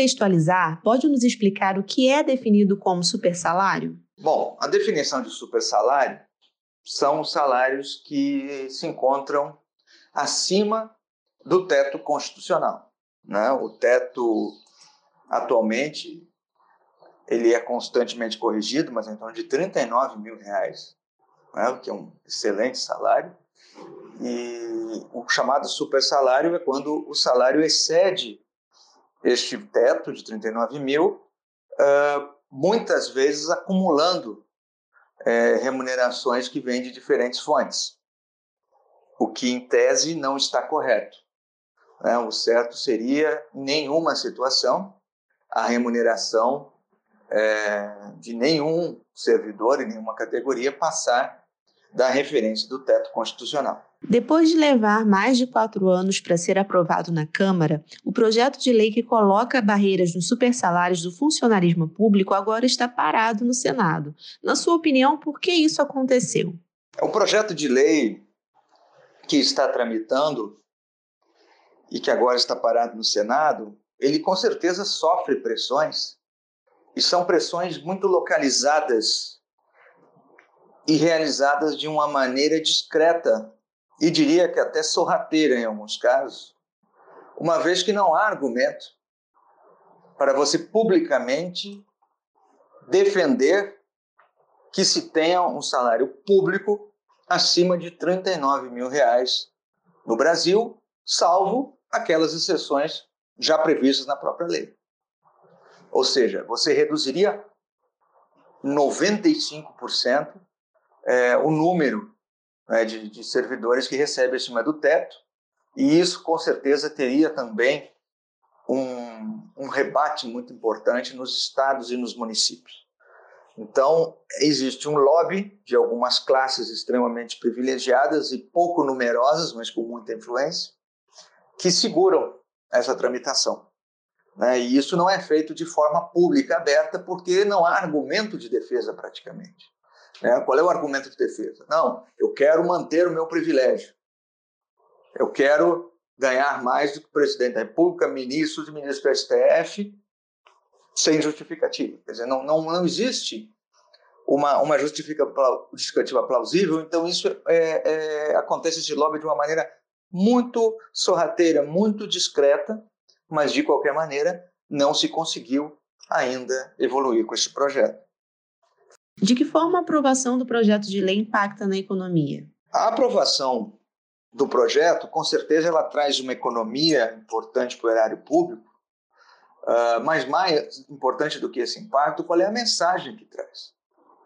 contextualizar, pode nos explicar o que é definido como supersalário? Bom, a definição de supersalário são os salários que se encontram acima do teto constitucional. Né? O teto, atualmente, ele é constantemente corrigido, mas é em torno de 39 mil reais, né? o que é um excelente salário. E o chamado super salário é quando o salário excede este teto de 39 mil, uh, muitas vezes acumulando é, remunerações que vêm de diferentes fontes, o que em tese não está correto. Né? O certo seria, em nenhuma situação, a remuneração é, de nenhum servidor, em nenhuma categoria, passar da referência do teto constitucional. Depois de levar mais de quatro anos para ser aprovado na Câmara, o projeto de lei que coloca barreiras nos supersalários do funcionarismo público agora está parado no Senado. Na sua opinião, por que isso aconteceu? O projeto de lei que está tramitando e que agora está parado no Senado, ele com certeza sofre pressões e são pressões muito localizadas e realizadas de uma maneira discreta e diria que até sorrateira em alguns casos, uma vez que não há argumento para você publicamente defender que se tenha um salário público acima de 39 mil reais no Brasil, salvo aquelas exceções já previstas na própria lei. Ou seja, você reduziria 95% é, o número né, de, de servidores que recebem acima do teto, e isso com certeza teria também um, um rebate muito importante nos estados e nos municípios. Então, existe um lobby de algumas classes extremamente privilegiadas e pouco numerosas, mas com muita influência, que seguram essa tramitação. Né? E isso não é feito de forma pública, aberta, porque não há argumento de defesa praticamente. Né? Qual é o argumento de defesa? Não, eu quero manter o meu privilégio. Eu quero ganhar mais do que o presidente da República, ministros e ministros do STF, sem justificativa. Quer dizer, não, não, não existe uma, uma justificativa plausível, então isso é, é, acontece de lobby de uma maneira muito sorrateira, muito discreta, mas de qualquer maneira não se conseguiu ainda evoluir com esse projeto. De que forma a aprovação do projeto de lei impacta na economia? A aprovação do projeto, com certeza, ela traz uma economia importante para o erário público, uh, mas mais importante do que esse impacto, qual é a mensagem que traz?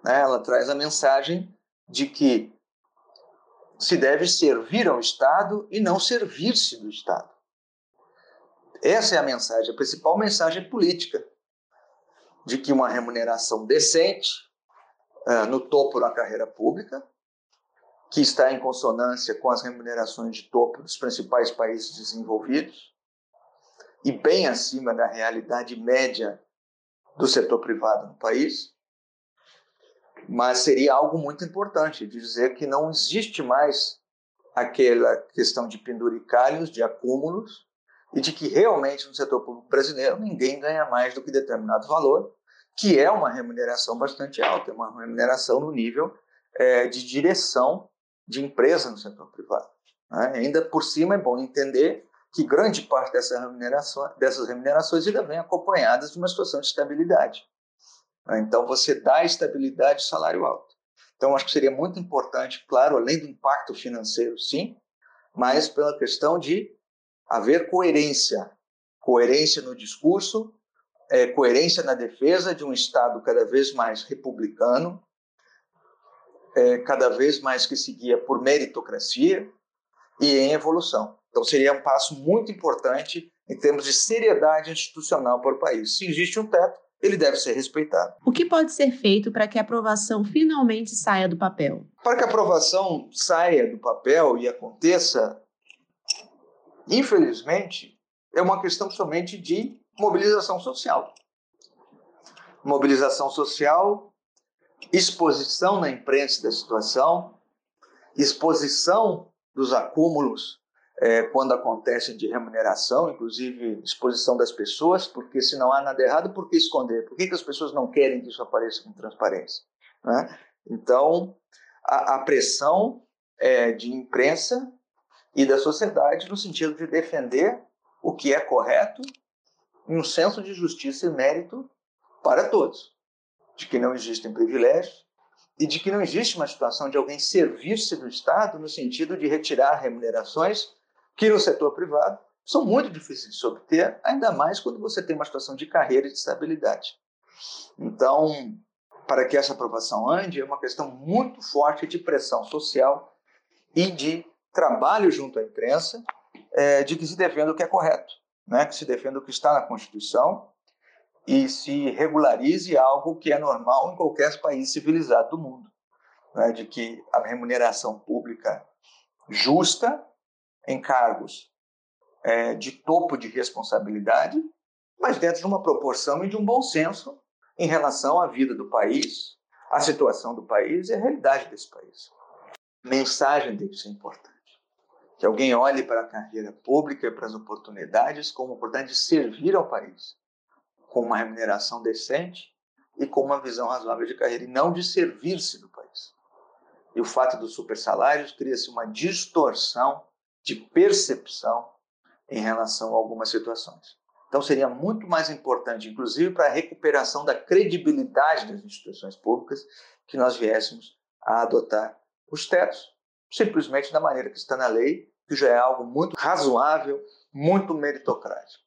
Né? Ela traz a mensagem de que se deve servir ao Estado e não servir-se do Estado. Essa é a mensagem, a principal mensagem política, de que uma remuneração decente, uh, no topo da carreira pública, que está em consonância com as remunerações de topo dos principais países desenvolvidos e bem acima da realidade média do setor privado no país. Mas seria algo muito importante dizer que não existe mais aquela questão de penduricalhos, de acúmulos, e de que realmente no setor público brasileiro ninguém ganha mais do que determinado valor, que é uma remuneração bastante alta, é uma remuneração no nível é, de direção de empresa no setor privado. Né? Ainda por cima é bom entender que grande parte dessa remuneração, dessas remunerações ainda vem acompanhadas de uma situação de estabilidade. Né? Então você dá estabilidade e salário alto. Então acho que seria muito importante, claro, além do impacto financeiro, sim, mas pela questão de haver coerência, coerência no discurso é, coerência na defesa de um Estado cada vez mais republicano, é, cada vez mais que seguia por meritocracia e em evolução. Então, seria um passo muito importante em termos de seriedade institucional para o país. Se existe um teto, ele deve ser respeitado. O que pode ser feito para que a aprovação finalmente saia do papel? Para que a aprovação saia do papel e aconteça, infelizmente, é uma questão somente de mobilização social. Mobilização social, exposição na imprensa da situação, exposição dos acúmulos é, quando acontecem de remuneração, inclusive exposição das pessoas, porque se não há nada errado, por que esconder? Por que, que as pessoas não querem que isso apareça com transparência? Né? Então, a, a pressão é, de imprensa e da sociedade no sentido de defender o que é correto um senso de justiça e mérito para todos, de que não existem privilégios e de que não existe uma situação de alguém servir-se do Estado no sentido de retirar remunerações que no setor privado são muito difíceis de se obter, ainda mais quando você tem uma situação de carreira e de estabilidade. Então, para que essa aprovação ande, é uma questão muito forte de pressão social e de trabalho junto à imprensa, é, de que se defenda o que é correto, né? que se defenda o que está na Constituição e se regularize algo que é normal em qualquer país civilizado do mundo, né? de que a remuneração pública justa em cargos é, de topo de responsabilidade, mas dentro de uma proporção e de um bom senso em relação à vida do país, à situação do país e à realidade desse país. Mensagem que ser importante. Que alguém olhe para a carreira pública e para as oportunidades como oportunidade de servir ao país, com uma remuneração decente e com uma visão razoável de carreira, e não de servir-se do país. E o fato dos supersalários cria-se uma distorção de percepção em relação a algumas situações. Então, seria muito mais importante, inclusive para a recuperação da credibilidade das instituições públicas, que nós viéssemos a adotar os tetos, simplesmente da maneira que está na lei, que já é algo muito razoável, muito meritocrático.